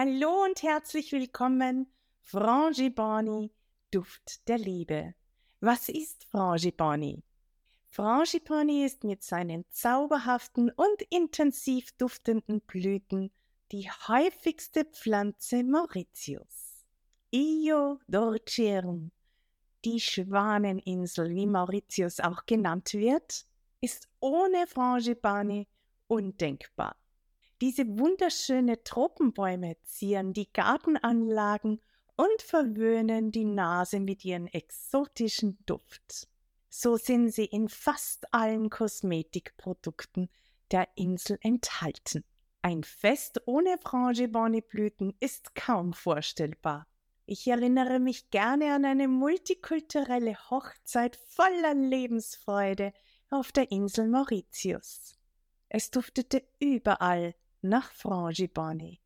Hallo und herzlich willkommen, Frangipani, Duft der Liebe. Was ist Frangipani? Frangipani ist mit seinen zauberhaften und intensiv duftenden Blüten die häufigste Pflanze Mauritius. Io d'Orcierum, die Schwaneninsel, wie Mauritius auch genannt wird, ist ohne Frangipani undenkbar. Diese wunderschöne Tropenbäume zieren die Gartenanlagen und verwöhnen die Nase mit ihren exotischen Duft. So sind sie in fast allen Kosmetikprodukten der Insel enthalten. Ein Fest ohne Frangipani-Blüten ist kaum vorstellbar. Ich erinnere mich gerne an eine multikulturelle Hochzeit voller Lebensfreude auf der Insel Mauritius. Es duftete überall nach Frangipani.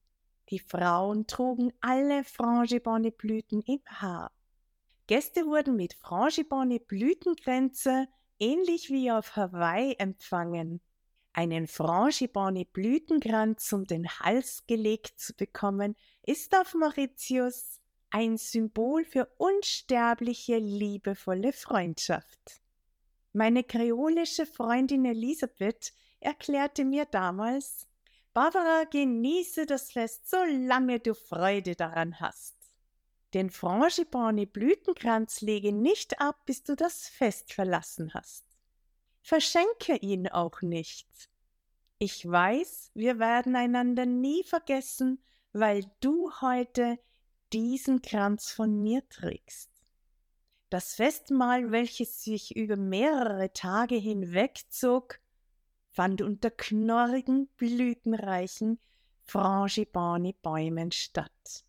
Die Frauen trugen alle Frangipani-Blüten im Haar. Gäste wurden mit Frangipani-Blütenkränze ähnlich wie auf Hawaii empfangen. Einen Frangipani-Blütenkranz um den Hals gelegt zu bekommen, ist auf Mauritius ein Symbol für unsterbliche, liebevolle Freundschaft. Meine kreolische Freundin Elisabeth erklärte mir damals, Barbara, genieße das Fest, solange du Freude daran hast. Den Frangipani Blütenkranz lege nicht ab, bis du das Fest verlassen hast. Verschenke ihn auch nicht. Ich weiß, wir werden einander nie vergessen, weil du heute diesen Kranz von mir trägst. Das Festmahl, welches sich über mehrere Tage hinwegzog, fand unter knorrigen, blütenreichen Frangipani-Bäumen statt.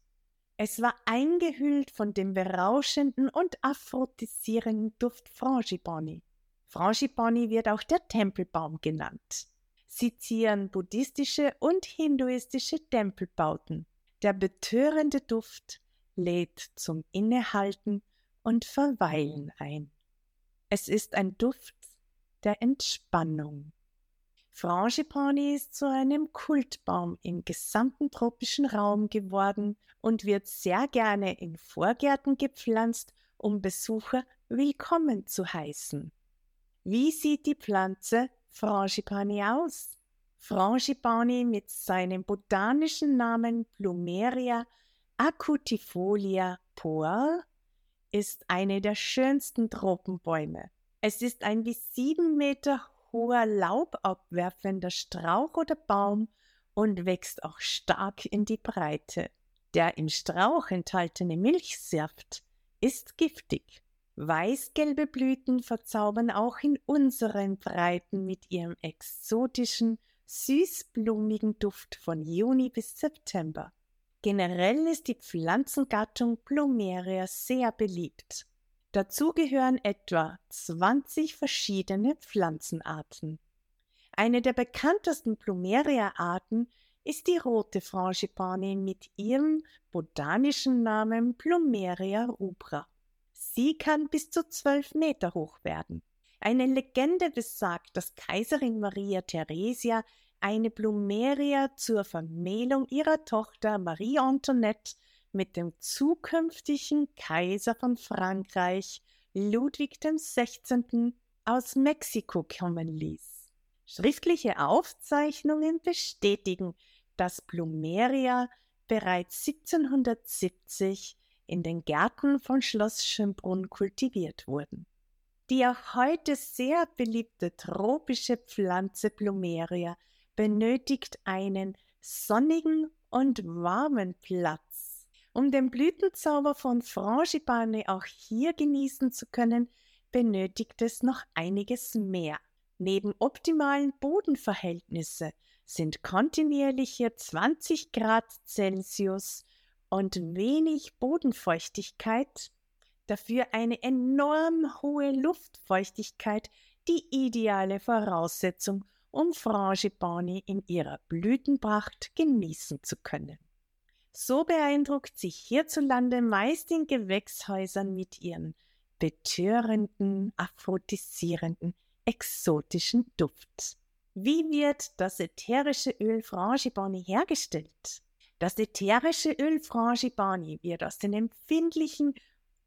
Es war eingehüllt von dem berauschenden und aphrodisierenden Duft Frangipani. Frangipani wird auch der Tempelbaum genannt. Sie zieren buddhistische und hinduistische Tempelbauten. Der betörende Duft lädt zum Innehalten und Verweilen ein. Es ist ein Duft der Entspannung. Frangipani ist zu einem Kultbaum im gesamten tropischen Raum geworden und wird sehr gerne in Vorgärten gepflanzt, um Besucher willkommen zu heißen. Wie sieht die Pflanze Frangipani aus? Frangipani mit seinem botanischen Namen Plumeria acutifolia poal ist eine der schönsten Tropenbäume. Es ist ein bis sieben Meter hoher laubabwerfender Strauch oder Baum und wächst auch stark in die Breite. Der im Strauch enthaltene Milchsaft ist giftig. Weißgelbe Blüten verzaubern auch in unseren Breiten mit ihrem exotischen, süßblumigen Duft von Juni bis September. Generell ist die Pflanzengattung Plumeria sehr beliebt. Dazu gehören etwa 20 verschiedene Pflanzenarten. Eine der bekanntesten Plumeria-Arten ist die rote Frangipani mit ihrem botanischen Namen Plumeria rubra. Sie kann bis zu zwölf Meter hoch werden. Eine Legende besagt, dass Kaiserin Maria Theresia eine Plumeria zur Vermählung ihrer Tochter Marie Antoinette mit dem zukünftigen Kaiser von Frankreich Ludwig XVI. aus Mexiko kommen ließ. Schriftliche Aufzeichnungen bestätigen, dass Plumeria bereits 1770 in den Gärten von Schloss Schönbrunn kultiviert wurden. Die auch heute sehr beliebte tropische Pflanze Plumeria benötigt einen sonnigen und warmen Platz. Um den Blütenzauber von Frangipane auch hier genießen zu können, benötigt es noch einiges mehr. Neben optimalen Bodenverhältnissen sind kontinuierliche 20 Grad Celsius und wenig Bodenfeuchtigkeit, dafür eine enorm hohe Luftfeuchtigkeit die ideale Voraussetzung um Frangipani in ihrer Blütenpracht genießen zu können. So beeindruckt sie hierzulande meist in Gewächshäusern mit ihren betörenden, aphrodisierenden, exotischen Duft. Wie wird das ätherische Öl Frangipani hergestellt? Das ätherische Öl Frangipani wird aus den empfindlichen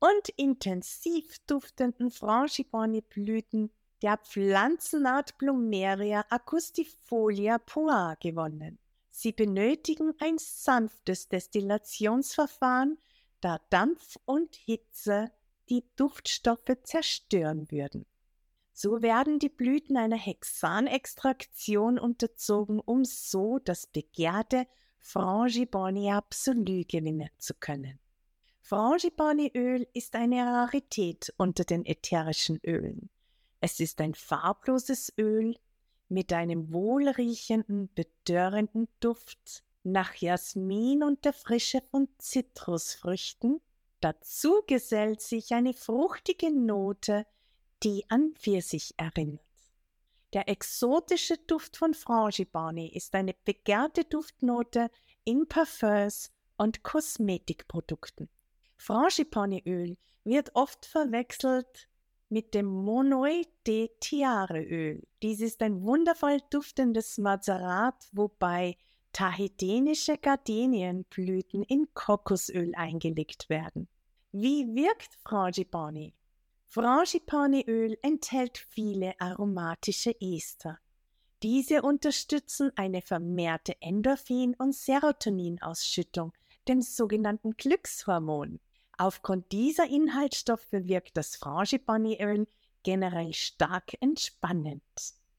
und intensiv duftenden Frangipani-Blüten der Pflanzenart Plumeria acoustifolia poa gewonnen. Sie benötigen ein sanftes Destillationsverfahren, da Dampf und Hitze die Duftstoffe zerstören würden. So werden die Blüten einer Hexanextraktion unterzogen, um so das begehrte Frangipani Absolu gewinnen zu können. Frangipani-Öl ist eine Rarität unter den ätherischen Ölen. Es ist ein farbloses Öl mit einem wohlriechenden, bedörrenden Duft nach Jasmin und der Frische von Zitrusfrüchten. Dazu gesellt sich eine fruchtige Note, die an Pfirsich erinnert. Der exotische Duft von Frangipani ist eine begehrte Duftnote in Parfums und Kosmetikprodukten. Frangipani-Öl wird oft verwechselt mit dem Monoi de Tiare-Öl. Dies ist ein wundervoll duftendes Mazerat, wobei tahitinische Gardenienblüten in Kokosöl eingelegt werden. Wie wirkt Frangipani? Frangipani-Öl enthält viele aromatische Ester. Diese unterstützen eine vermehrte Endorphin- und Serotoninausschüttung, dem sogenannten Glückshormon. Aufgrund dieser Inhaltsstoffe wirkt das Frangipani-Öl generell stark entspannend.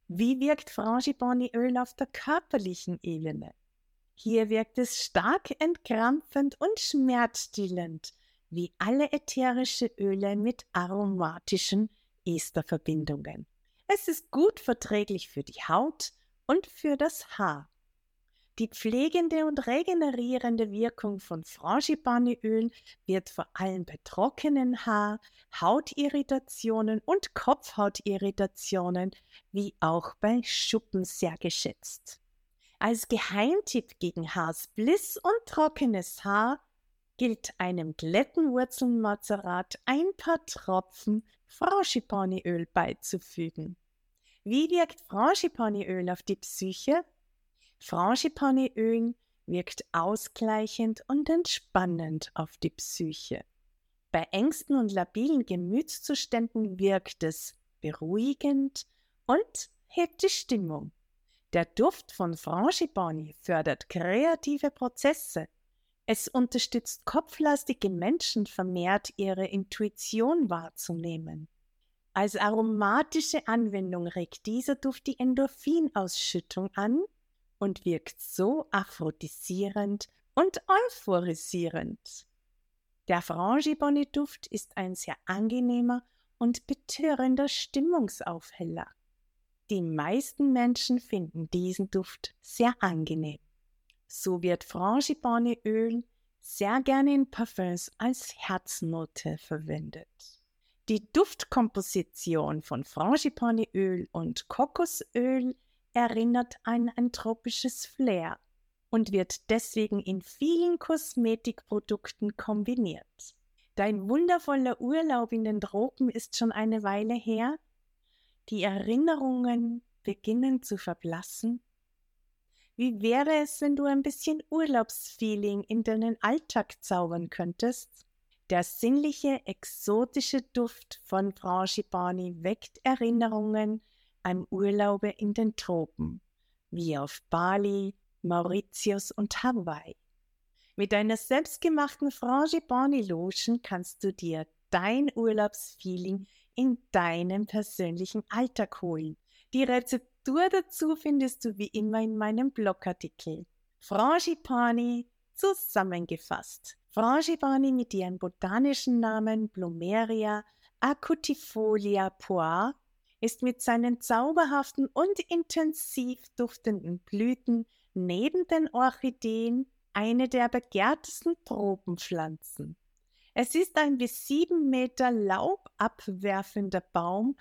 Wie wirkt Frangipani-Öl auf der körperlichen Ebene? Hier wirkt es stark entkrampfend und schmerzstillend wie alle ätherische Öle mit aromatischen Esterverbindungen. Es ist gut verträglich für die Haut und für das Haar. Die pflegende und regenerierende Wirkung von Frangipani-Öl wird vor allem bei trockenen Haar, Hautirritationen und Kopfhautirritationen wie auch bei Schuppen sehr geschätzt. Als Geheimtipp gegen Haarspliss und trockenes Haar gilt einem Glättenwurzelmazerat ein paar Tropfen Frangipaniöl beizufügen. Wie wirkt Frangipaniöl auf die Psyche? Frangipaniöl wirkt ausgleichend und entspannend auf die Psyche. Bei Ängsten und labilen Gemütszuständen wirkt es beruhigend und hebt die Stimmung. Der Duft von Frangipani fördert kreative Prozesse, es unterstützt kopflastige Menschen vermehrt ihre Intuition wahrzunehmen. Als aromatische Anwendung regt dieser Duft die Endorphinausschüttung an und wirkt so aphrodisierend und euphorisierend. Der Frangipani-Duft ist ein sehr angenehmer und betörender Stimmungsaufheller. Die meisten Menschen finden diesen Duft sehr angenehm. So wird Frangipani-Öl sehr gerne in Parfums als Herznote verwendet. Die Duftkomposition von Frangipani-Öl und Kokosöl erinnert an ein tropisches Flair und wird deswegen in vielen Kosmetikprodukten kombiniert. Dein wundervoller Urlaub in den Tropen ist schon eine Weile her. Die Erinnerungen beginnen zu verblassen wie wäre es, wenn du ein bisschen Urlaubsfeeling in deinen Alltag zaubern könntest? Der sinnliche, exotische Duft von Frangipani weckt Erinnerungen an Urlaube in den Tropen, wie auf Bali, Mauritius und Hawaii. Mit deiner selbstgemachten Frangipani Lotion kannst du dir dein Urlaubsfeeling in deinem persönlichen Alltag holen. Die Rezeptur dazu findest du wie immer in meinem Blogartikel. Frangipani zusammengefasst. Frangipani mit ihrem botanischen Namen Plumeria acutifolia poa ist mit seinen zauberhaften und intensiv duftenden Blüten neben den Orchideen eine der begehrtesten Tropenpflanzen. Es ist ein bis sieben Meter Laub abwerfender Baum,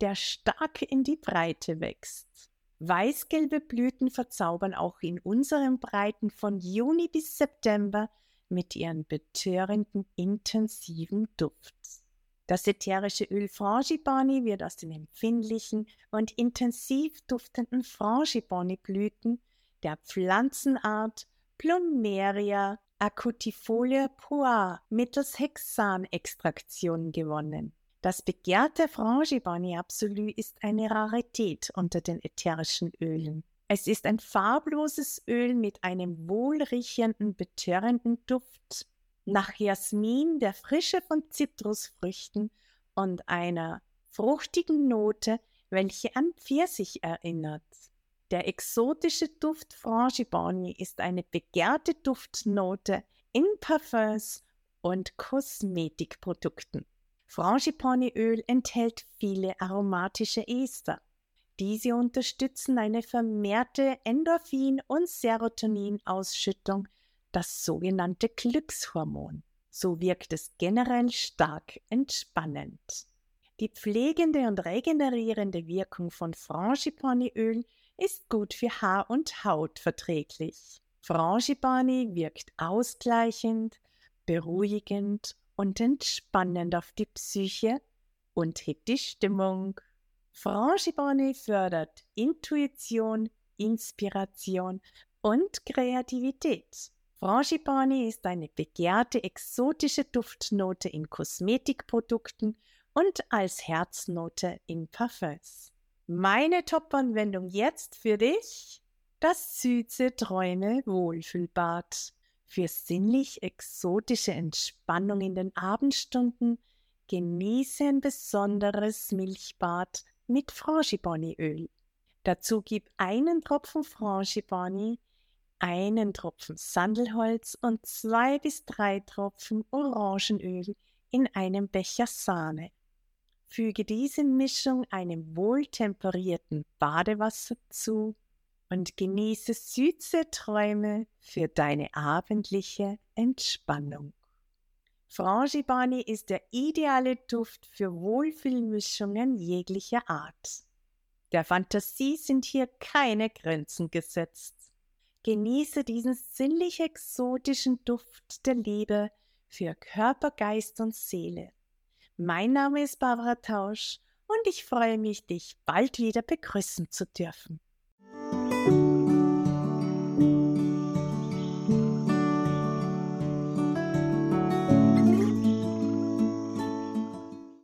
der stark in die Breite wächst. Weißgelbe Blüten verzaubern auch in unseren Breiten von Juni bis September mit ihren betörenden, intensiven Duft. Das ätherische Öl Frangipani wird aus den empfindlichen und intensiv duftenden Frangipani-Blüten der Pflanzenart Plumeria acutifolia poir mittels Hexanextraktion gewonnen. Das begehrte Frangipani Absolu ist eine Rarität unter den ätherischen Ölen. Es ist ein farbloses Öl mit einem wohlriechenden, betörenden Duft nach Jasmin, der Frische von Zitrusfrüchten und einer fruchtigen Note, welche an Pfirsich erinnert. Der exotische Duft Frangipani ist eine begehrte Duftnote in Parfums und Kosmetikprodukten. Frangipani-Öl enthält viele aromatische Ester. Diese unterstützen eine vermehrte Endorphin- und Serotoninausschüttung, das sogenannte Glückshormon. So wirkt es generell stark entspannend. Die pflegende und regenerierende Wirkung von Frangipani-Öl ist gut für Haar und Haut verträglich. Frangipani wirkt ausgleichend, beruhigend und entspannend auf die Psyche und hebt die Stimmung. Frangipani fördert Intuition, Inspiration und Kreativität. Frangipani ist eine begehrte exotische Duftnote in Kosmetikprodukten und als Herznote in Parfums. Meine Top-Anwendung jetzt für dich: das Süße Träume Wohlfühlbad. Für sinnlich exotische Entspannung in den Abendstunden genieße ein besonderes Milchbad mit Frangipani-Öl. Dazu gib einen Tropfen Frangipani, einen Tropfen Sandelholz und zwei bis drei Tropfen Orangenöl in einem Becher Sahne. Füge diese Mischung einem wohltemperierten Badewasser zu und genieße süße Träume für deine abendliche Entspannung. Frangipani ist der ideale Duft für Wohlfühlmischungen jeglicher Art. Der Fantasie sind hier keine Grenzen gesetzt. Genieße diesen sinnlich exotischen Duft der Liebe für Körper, Geist und Seele. Mein Name ist Barbara Tausch und ich freue mich, dich bald wieder begrüßen zu dürfen.